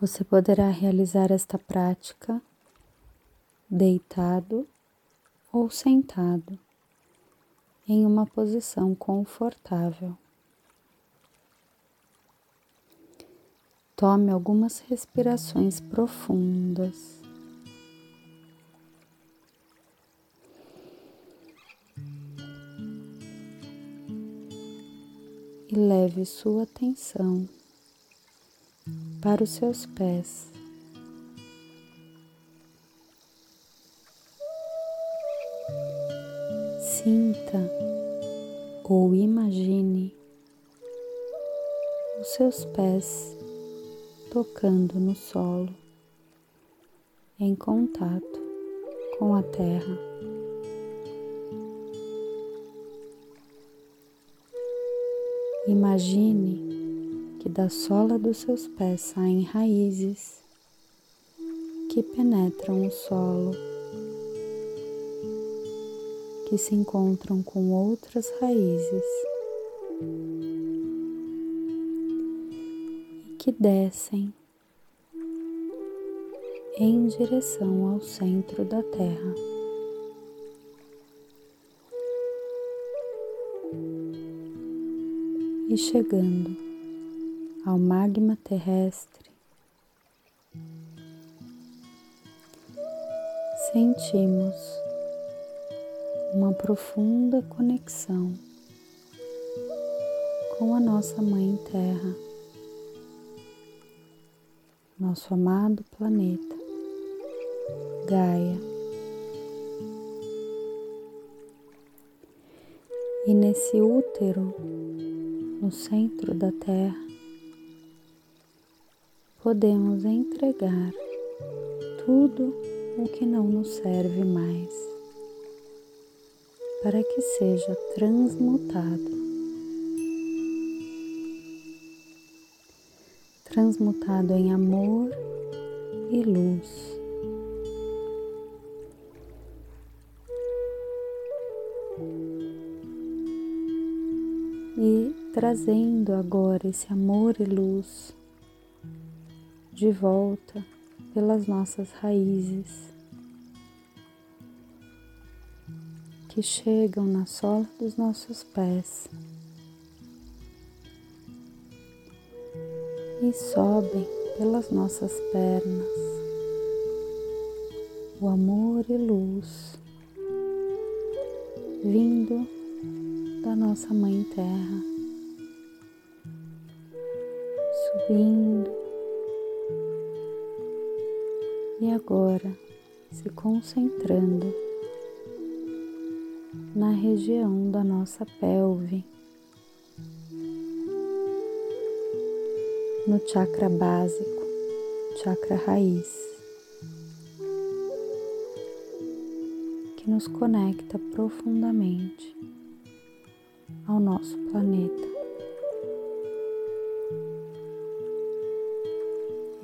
Você poderá realizar esta prática deitado ou sentado em uma posição confortável. Tome algumas respirações profundas. E leve sua atenção para os seus pés. Sinta ou imagine os seus pés tocando no solo, em contato com a terra. Imagine que da sola dos seus pés saem raízes que penetram o solo, que se encontram com outras raízes e que descem em direção ao centro da Terra. E chegando ao magma terrestre, sentimos uma profunda conexão com a nossa Mãe Terra, nosso amado planeta, Gaia. E nesse útero, no centro da Terra, podemos entregar tudo o que não nos serve mais, para que seja transmutado. Transmutado em amor e luz. E trazendo agora esse amor e luz de volta pelas nossas raízes que chegam na sola dos nossos pés e sobem pelas nossas pernas. O amor e luz vindo da nossa Mãe Terra, subindo e agora se concentrando na região da nossa pelve, no chakra básico, chakra raiz, que nos conecta profundamente ao nosso planeta.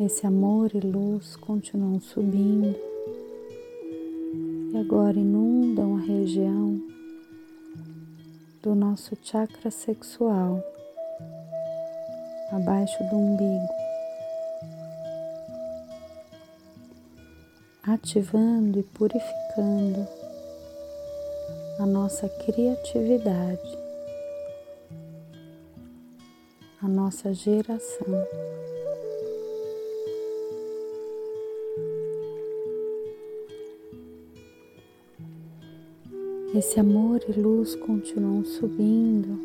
Esse amor e luz continuam subindo e agora inundam a região do nosso chakra sexual, abaixo do umbigo, ativando e purificando a nossa criatividade, a nossa geração. Esse amor e luz continuam subindo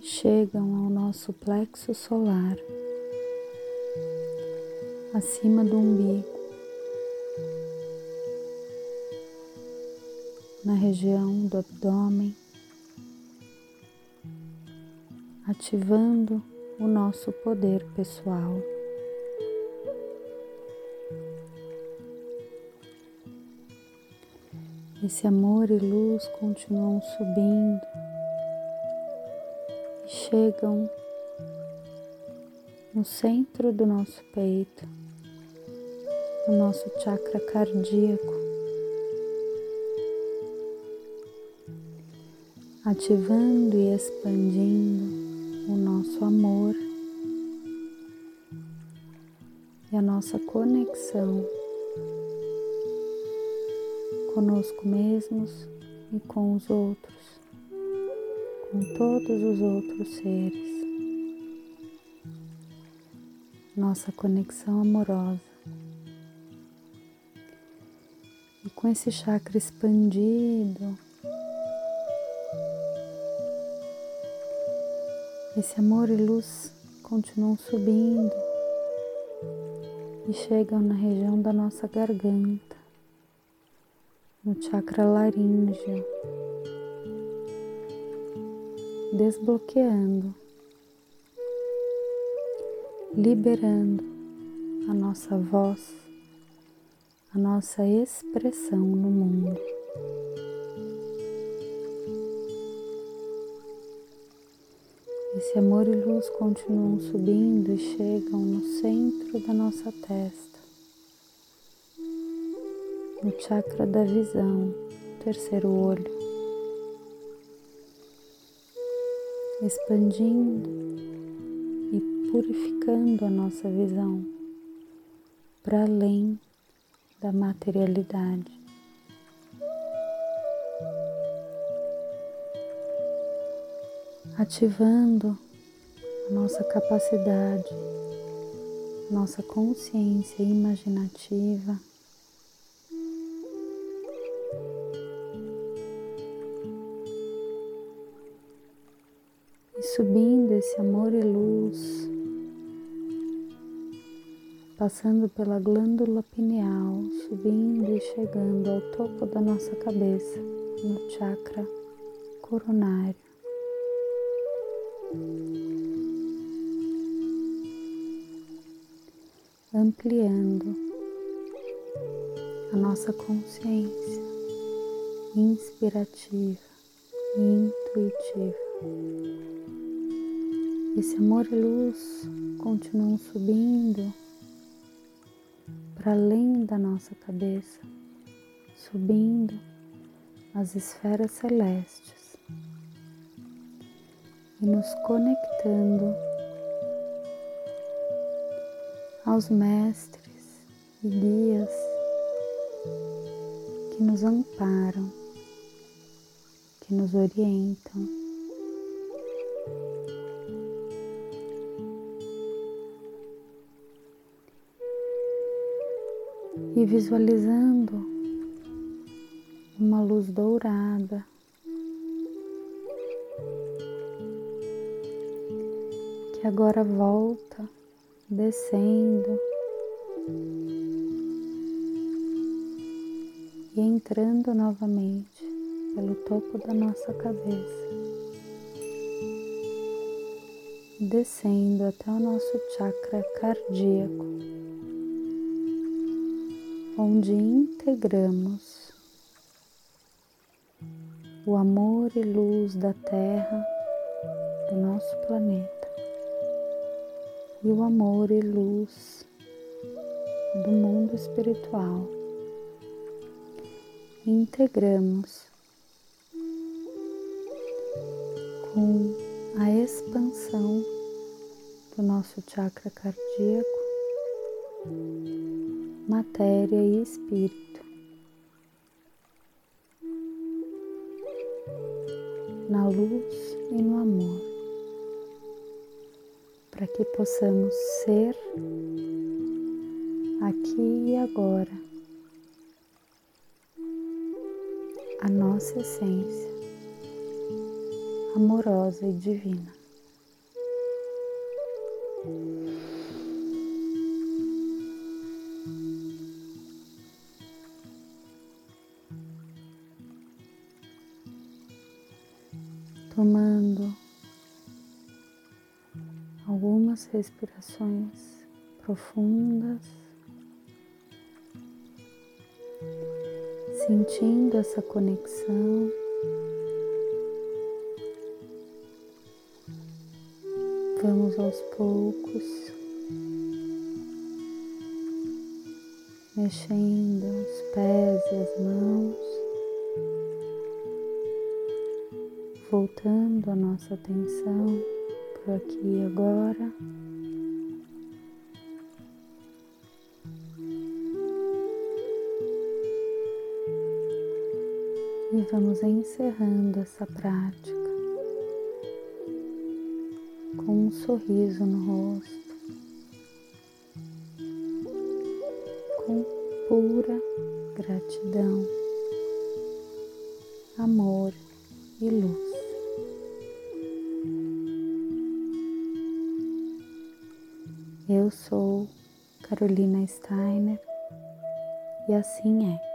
e chegam ao nosso plexo solar, acima do umbigo, na região do abdômen, ativando o nosso poder pessoal. Esse amor e luz continuam subindo e chegam no centro do nosso peito, no nosso chakra cardíaco, ativando e expandindo o nosso amor a nossa conexão conosco mesmos e com os outros, com todos os outros seres. Nossa conexão amorosa. E com esse chakra expandido, esse amor e luz continuam subindo e chegam na região da nossa garganta, no chakra laríngeo, desbloqueando, liberando a nossa voz, a nossa expressão no mundo. Esse amor e luz continuam subindo e chegam no centro da nossa testa, no chakra da visão, terceiro olho, expandindo e purificando a nossa visão para além da materialidade. ativando a nossa capacidade, nossa consciência imaginativa. E subindo esse amor e luz, passando pela glândula pineal, subindo e chegando ao topo da nossa cabeça, no chakra coronário ampliando a nossa consciência inspirativa e intuitiva. Esse amor e luz continuam subindo para além da nossa cabeça, subindo as esferas celestes e nos conectando aos mestres e guias que nos amparam, que nos orientam. E visualizando uma luz dourada. Que agora volta descendo e entrando novamente pelo topo da nossa cabeça, descendo até o nosso chakra cardíaco, onde integramos o amor e luz da Terra do nosso planeta e o amor e luz do mundo espiritual. Integramos com a expansão do nosso chakra cardíaco, matéria e espírito. Na luz e no amor para que possamos ser aqui e agora a nossa essência amorosa e divina. Tomando algumas respirações profundas, sentindo essa conexão. Vamos aos poucos mexendo os pés e as mãos, voltando a nossa atenção para aqui e agora. E vamos encerrando essa prática com um sorriso no rosto, com pura gratidão, amor e luz. Eu sou Carolina Steiner e assim é.